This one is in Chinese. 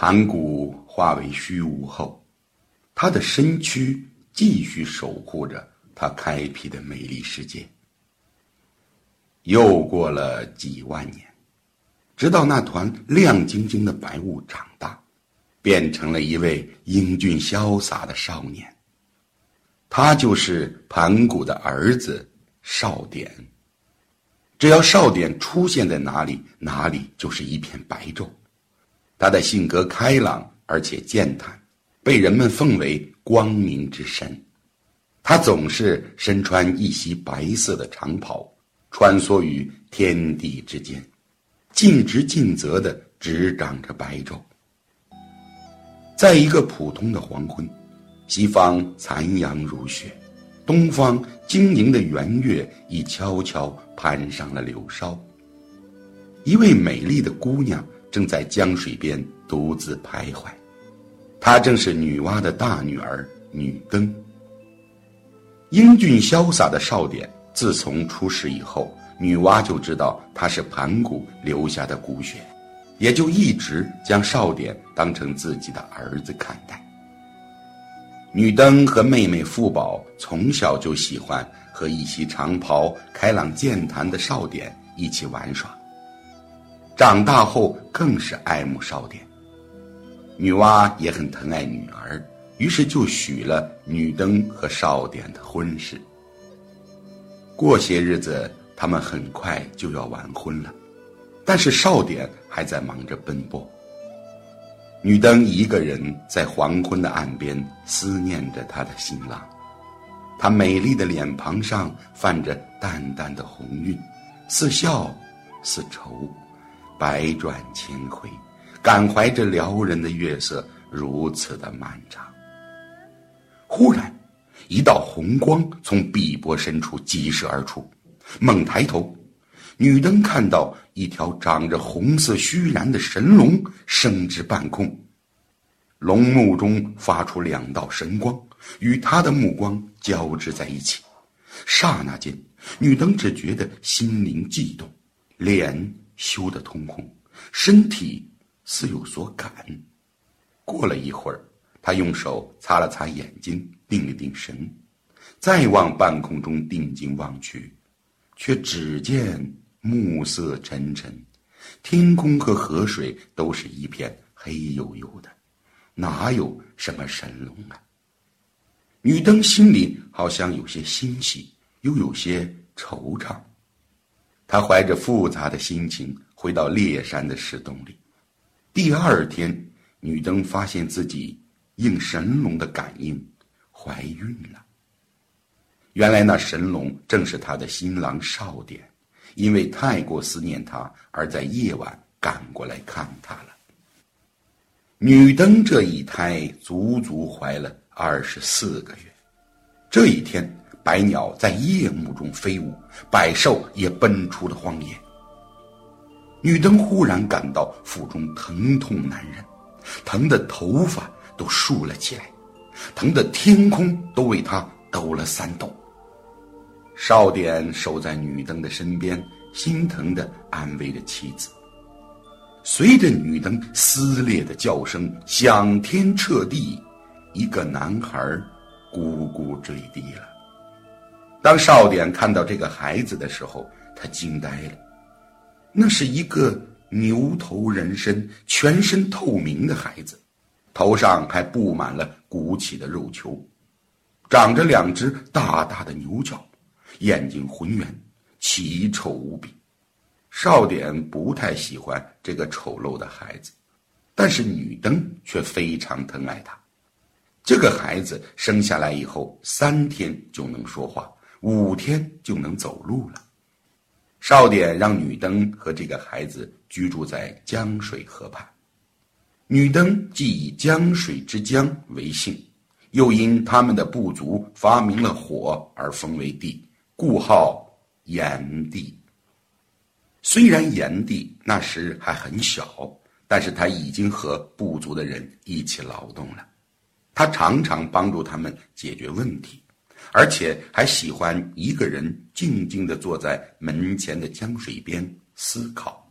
盘古化为虚无后，他的身躯继续守护着他开辟的美丽世界。又过了几万年，直到那团亮晶晶的白雾长大，变成了一位英俊潇洒的少年。他就是盘古的儿子少典。只要少典出现在哪里，哪里就是一片白昼。他的性格开朗而且健谈，被人们奉为光明之神。他总是身穿一袭白色的长袍，穿梭于天地之间，尽职尽责地执掌着白昼。在一个普通的黄昏。西方残阳如血，东方晶莹的圆月已悄悄攀上了柳梢。一位美丽的姑娘正在江水边独自徘徊，她正是女娲的大女儿女登。英俊潇洒的少典，自从出世以后，女娲就知道他是盘古留下的骨血，也就一直将少典当成自己的儿子看待。女登和妹妹富宝从小就喜欢和一袭长袍、开朗健谈的少典一起玩耍。长大后更是爱慕少典。女娲也很疼爱女儿，于是就许了女登和少典的婚事。过些日子，他们很快就要完婚了，但是少典还在忙着奔波。女登一个人在黄昏的岸边思念着她的新郎，她美丽的脸庞上泛着淡淡的红晕，似笑似愁，百转千回，感怀着撩人的月色如此的漫长。忽然，一道红光从碧波深处激射而出，猛抬头。女灯看到一条长着红色须髯的神龙升至半空，龙目中发出两道神光，与她的目光交织在一起。刹那间，女灯只觉得心灵悸动，脸羞得通红，身体似有所感。过了一会儿，他用手擦了擦眼睛，定了定神，再往半空中定睛望去，却只见。暮色沉沉，天空和河水都是一片黑黝黝的，哪有什么神龙啊？女灯心里好像有些欣喜，又有些惆怅。他怀着复杂的心情回到烈山的石洞里。第二天，女灯发现自己应神龙的感应，怀孕了。原来那神龙正是她的新郎少典。因为太过思念他，而在夜晚赶过来看他了。女灯这一胎足足怀了二十四个月。这一天，百鸟在夜幕中飞舞，百兽也奔出了荒野。女灯忽然感到腹中疼痛难忍，疼得头发都竖了起来，疼得天空都为她抖了三抖。少典守在女灯的身边，心疼地安慰着妻子。随着女灯撕裂的叫声响天彻地，一个男孩咕咕坠地了。当少典看到这个孩子的时候，他惊呆了。那是一个牛头人身、全身透明的孩子，头上还布满了鼓起的肉球，长着两只大大的牛角。眼睛浑圆，奇丑无比。少典不太喜欢这个丑陋的孩子，但是女登却非常疼爱他。这个孩子生下来以后，三天就能说话，五天就能走路了。少典让女登和这个孩子居住在江水河畔。女登既以江水之江为姓，又因他们的部族发明了火而封为帝。故号炎帝。虽然炎帝那时还很小，但是他已经和部族的人一起劳动了。他常常帮助他们解决问题，而且还喜欢一个人静静地坐在门前的江水边思考。